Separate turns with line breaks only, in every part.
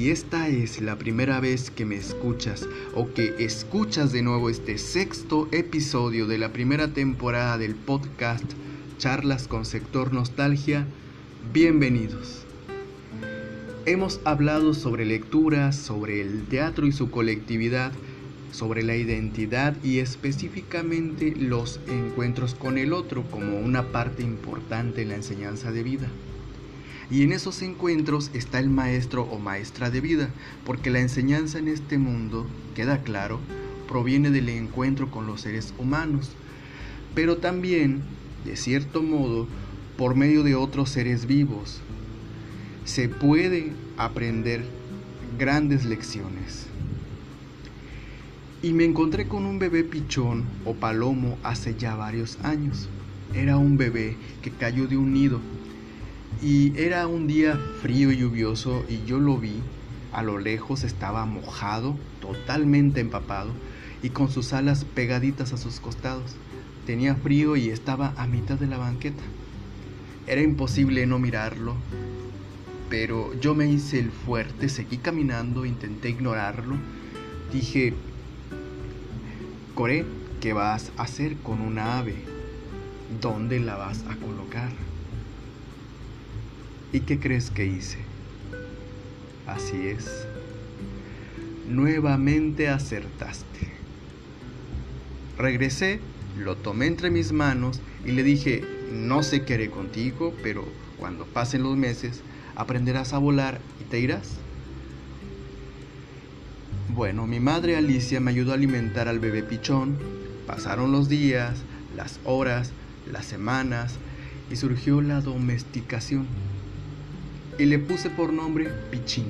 Si esta es la primera vez que me escuchas o que escuchas de nuevo este sexto episodio de la primera temporada del podcast Charlas con Sector Nostalgia, bienvenidos. Hemos hablado sobre lecturas, sobre el teatro y su colectividad, sobre la identidad y específicamente los encuentros con el otro como una parte importante en la enseñanza de vida. Y en esos encuentros está el maestro o maestra de vida, porque la enseñanza en este mundo, queda claro, proviene del encuentro con los seres humanos, pero también, de cierto modo, por medio de otros seres vivos. Se puede aprender grandes lecciones. Y me encontré con un bebé pichón o palomo hace ya varios años. Era un bebé que cayó de un nido y era un día frío y lluvioso y yo lo vi. A lo lejos estaba mojado, totalmente empapado y con sus alas pegaditas a sus costados. Tenía frío y estaba a mitad de la banqueta. Era imposible no mirarlo, pero yo me hice el fuerte, seguí caminando, intenté ignorarlo. Dije, Coré, ¿qué vas a hacer con una ave? ¿Dónde la vas a colocar? ¿Y qué crees que hice? Así es. Nuevamente acertaste. Regresé, lo tomé entre mis manos y le dije, no sé qué haré contigo, pero cuando pasen los meses aprenderás a volar y te irás. Bueno, mi madre Alicia me ayudó a alimentar al bebé pichón. Pasaron los días, las horas, las semanas y surgió la domesticación y le puse por nombre Pichín.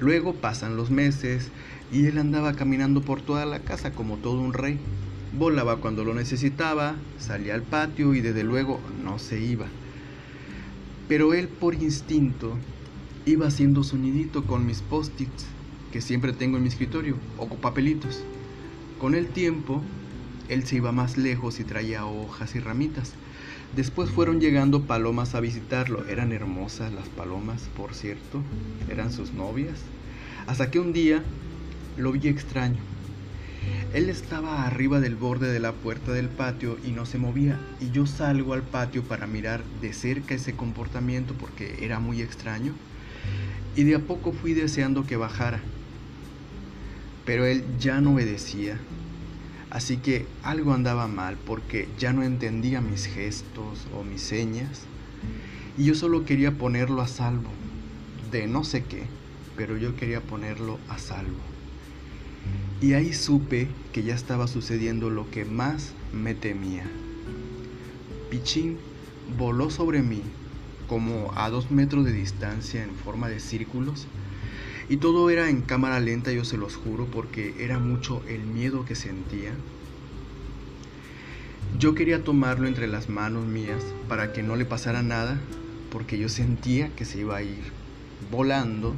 Luego pasan los meses y él andaba caminando por toda la casa como todo un rey. Volaba cuando lo necesitaba, salía al patio y desde luego no se iba. Pero él por instinto iba haciendo su nidito con mis post-its que siempre tengo en mi escritorio o con papelitos. Con el tiempo, él se iba más lejos y traía hojas y ramitas Después fueron llegando palomas a visitarlo. Eran hermosas las palomas, por cierto. Eran sus novias. Hasta que un día lo vi extraño. Él estaba arriba del borde de la puerta del patio y no se movía. Y yo salgo al patio para mirar de cerca ese comportamiento porque era muy extraño. Y de a poco fui deseando que bajara. Pero él ya no obedecía. Así que algo andaba mal porque ya no entendía mis gestos o mis señas y yo solo quería ponerlo a salvo de no sé qué, pero yo quería ponerlo a salvo. Y ahí supe que ya estaba sucediendo lo que más me temía. Pichín voló sobre mí como a dos metros de distancia en forma de círculos y todo era en cámara lenta, yo se los juro, porque era mucho el miedo que sentía. Yo quería tomarlo entre las manos mías para que no le pasara nada, porque yo sentía que se iba a ir volando.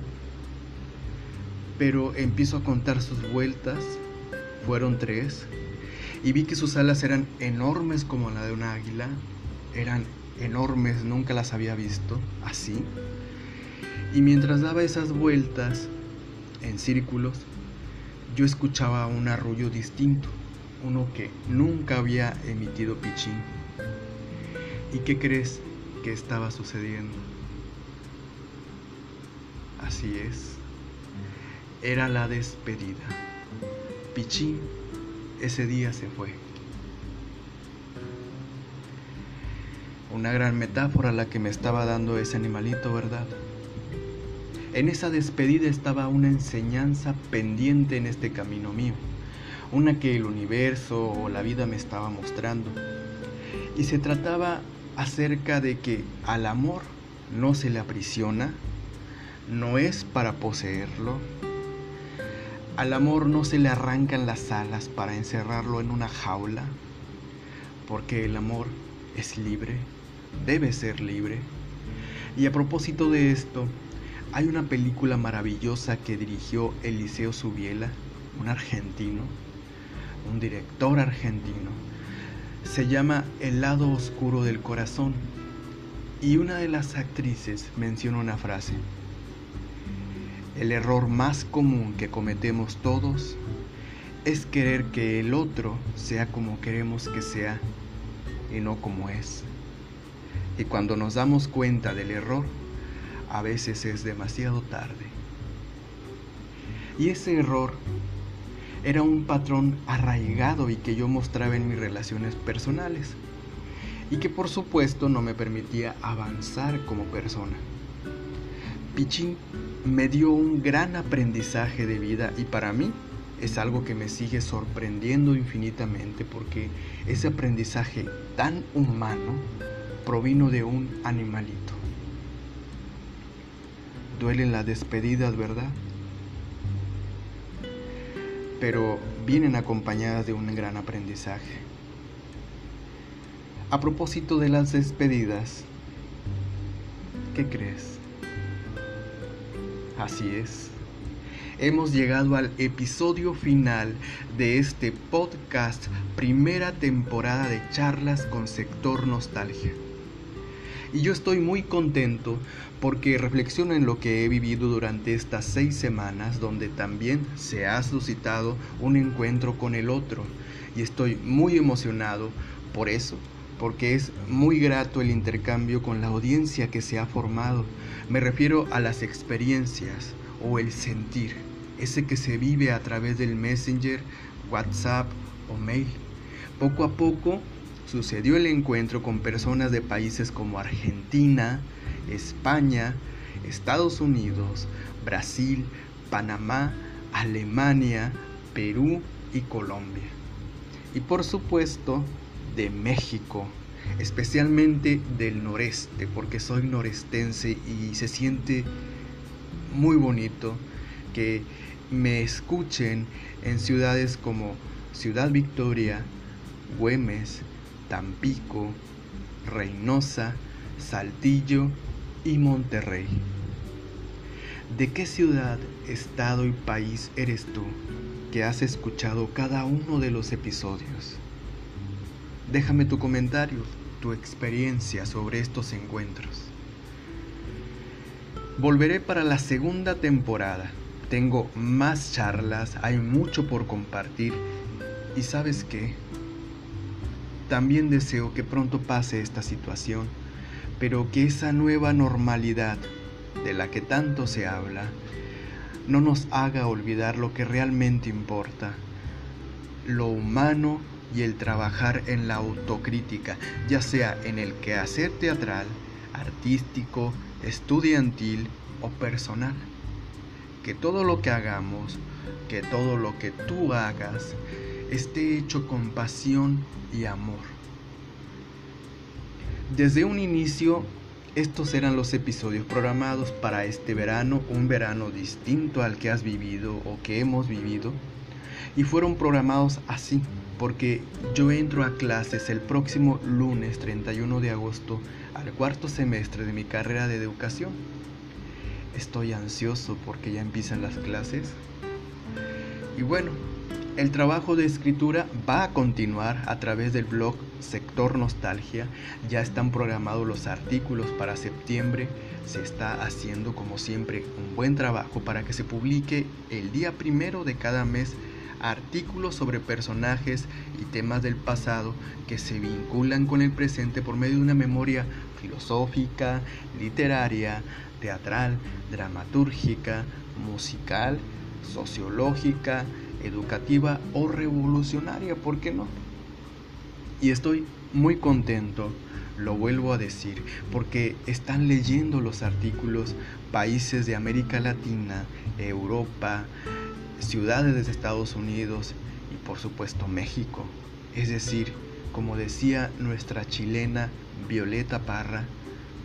Pero empiezo a contar sus vueltas, fueron tres, y vi que sus alas eran enormes como la de un águila, eran enormes, nunca las había visto así. Y mientras daba esas vueltas en círculos, yo escuchaba un arrullo distinto, uno que nunca había emitido Pichín. ¿Y qué crees que estaba sucediendo? Así es, era la despedida. Pichín ese día se fue. Una gran metáfora la que me estaba dando ese animalito, ¿verdad? En esa despedida estaba una enseñanza pendiente en este camino mío, una que el universo o la vida me estaba mostrando. Y se trataba acerca de que al amor no se le aprisiona, no es para poseerlo. Al amor no se le arrancan las alas para encerrarlo en una jaula, porque el amor es libre, debe ser libre. Y a propósito de esto, hay una película maravillosa que dirigió Eliseo Subiela, un argentino, un director argentino. Se llama El lado oscuro del corazón. Y una de las actrices menciona una frase. El error más común que cometemos todos es querer que el otro sea como queremos que sea y no como es. Y cuando nos damos cuenta del error, a veces es demasiado tarde. Y ese error era un patrón arraigado y que yo mostraba en mis relaciones personales y que por supuesto no me permitía avanzar como persona. Pichín me dio un gran aprendizaje de vida y para mí es algo que me sigue sorprendiendo infinitamente porque ese aprendizaje tan humano provino de un animalito. Duelen las despedidas, ¿verdad? Pero vienen acompañadas de un gran aprendizaje. A propósito de las despedidas, ¿qué crees? Así es. Hemos llegado al episodio final de este podcast, primera temporada de charlas con sector nostalgia. Y yo estoy muy contento porque reflexiono en lo que he vivido durante estas seis semanas donde también se ha suscitado un encuentro con el otro. Y estoy muy emocionado por eso, porque es muy grato el intercambio con la audiencia que se ha formado. Me refiero a las experiencias o el sentir, ese que se vive a través del Messenger, WhatsApp o mail. Poco a poco sucedió el encuentro con personas de países como Argentina, España, Estados Unidos, Brasil, Panamá, Alemania, Perú y Colombia. Y por supuesto, de México, especialmente del noreste, porque soy norestense y se siente muy bonito que me escuchen en ciudades como Ciudad Victoria, Güemes, Tampico, Reynosa, Saltillo y Monterrey. ¿De qué ciudad, estado y país eres tú que has escuchado cada uno de los episodios? Déjame tu comentario, tu experiencia sobre estos encuentros. Volveré para la segunda temporada. Tengo más charlas, hay mucho por compartir y sabes qué, también deseo que pronto pase esta situación, pero que esa nueva normalidad de la que tanto se habla no nos haga olvidar lo que realmente importa, lo humano y el trabajar en la autocrítica, ya sea en el quehacer teatral, artístico, estudiantil o personal. Que todo lo que hagamos, que todo lo que tú hagas, esté hecho con pasión y amor. Desde un inicio, estos eran los episodios programados para este verano, un verano distinto al que has vivido o que hemos vivido, y fueron programados así, porque yo entro a clases el próximo lunes 31 de agosto al cuarto semestre de mi carrera de educación. Estoy ansioso porque ya empiezan las clases. Y bueno, el trabajo de escritura va a continuar a través del blog Sector Nostalgia. Ya están programados los artículos para septiembre. Se está haciendo como siempre un buen trabajo para que se publique el día primero de cada mes artículos sobre personajes y temas del pasado que se vinculan con el presente por medio de una memoria filosófica, literaria, teatral, dramatúrgica, musical, sociológica, educativa o revolucionaria, ¿por qué no? Y estoy muy contento, lo vuelvo a decir, porque están leyendo los artículos países de América Latina, Europa, ciudades de Estados Unidos y por supuesto México. Es decir, como decía nuestra chilena Violeta Parra,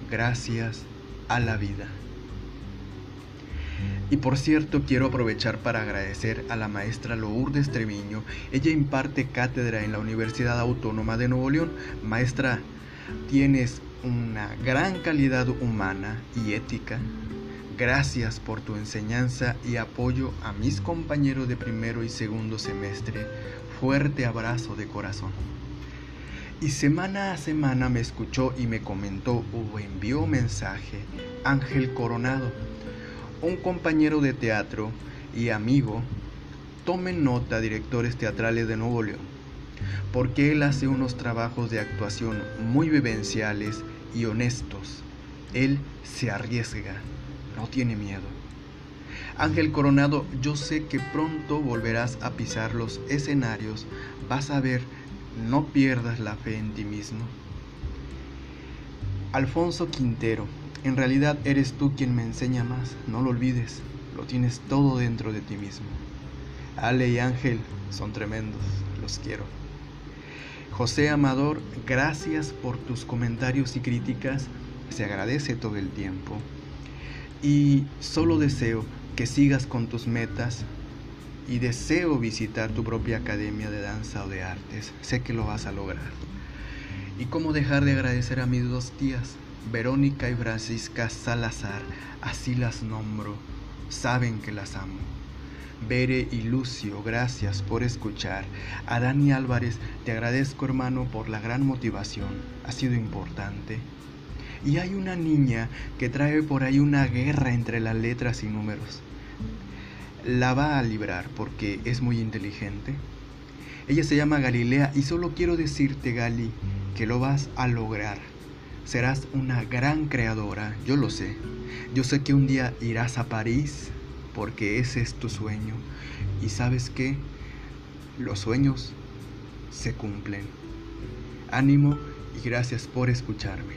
gracias a la vida. Y por cierto, quiero aprovechar para agradecer a la maestra Lourdes Treviño. Ella imparte cátedra en la Universidad Autónoma de Nuevo León. Maestra, tienes una gran calidad humana y ética Gracias por tu enseñanza y apoyo a mis compañeros de primero y segundo semestre. Fuerte abrazo de corazón. Y semana a semana me escuchó y me comentó o envió mensaje Ángel Coronado, un compañero de teatro y amigo, tomen nota directores teatrales de Nuevo León, porque él hace unos trabajos de actuación muy vivenciales y honestos. Él se arriesga, no tiene miedo. Ángel Coronado, yo sé que pronto volverás a pisar los escenarios, vas a ver, no pierdas la fe en ti mismo. Alfonso Quintero, en realidad eres tú quien me enseña más, no lo olvides, lo tienes todo dentro de ti mismo. Ale y Ángel son tremendos, los quiero. José Amador, gracias por tus comentarios y críticas, se agradece todo el tiempo. Y solo deseo que sigas con tus metas y deseo visitar tu propia academia de danza o de artes. Sé que lo vas a lograr. ¿Y cómo dejar de agradecer a mis dos tías, Verónica y Francisca Salazar? Así las nombro. Saben que las amo. Bere y Lucio, gracias por escuchar. A Dani Álvarez, te agradezco hermano por la gran motivación. Ha sido importante. Y hay una niña que trae por ahí una guerra entre las letras y números. La va a librar porque es muy inteligente. Ella se llama Galilea y solo quiero decirte, Gali, que lo vas a lograr. Serás una gran creadora, yo lo sé. Yo sé que un día irás a París porque ese es tu sueño. Y sabes que los sueños se cumplen. Ánimo y gracias por escucharme.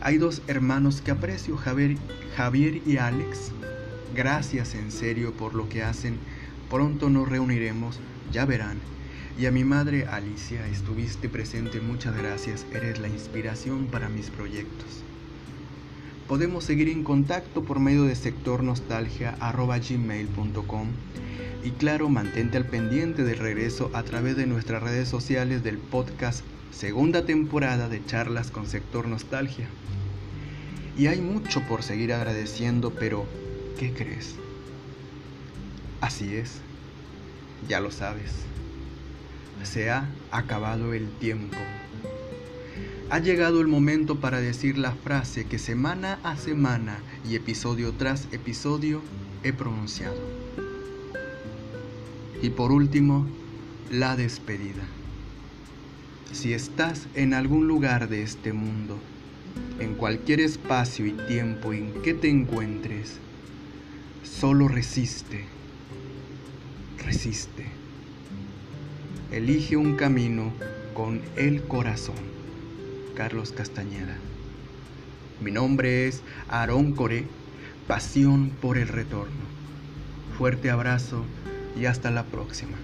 Hay dos hermanos que aprecio, Javier, y Alex. Gracias en serio por lo que hacen. Pronto nos reuniremos, ya verán. Y a mi madre Alicia, estuviste presente, muchas gracias. Eres la inspiración para mis proyectos. Podemos seguir en contacto por medio de sectornostalgia.gmail.com y claro, mantente al pendiente del regreso a través de nuestras redes sociales del podcast segunda temporada de charlas con Sector Nostalgia. Y hay mucho por seguir agradeciendo, pero ¿qué crees? Así es, ya lo sabes, se ha acabado el tiempo. Ha llegado el momento para decir la frase que semana a semana y episodio tras episodio he pronunciado. Y por último, la despedida. Si estás en algún lugar de este mundo, en cualquier espacio y tiempo en que te encuentres, solo resiste, resiste. Elige un camino con el corazón. Carlos Castañeda. Mi nombre es Aarón Coré, Pasión por el Retorno. Fuerte abrazo y hasta la próxima.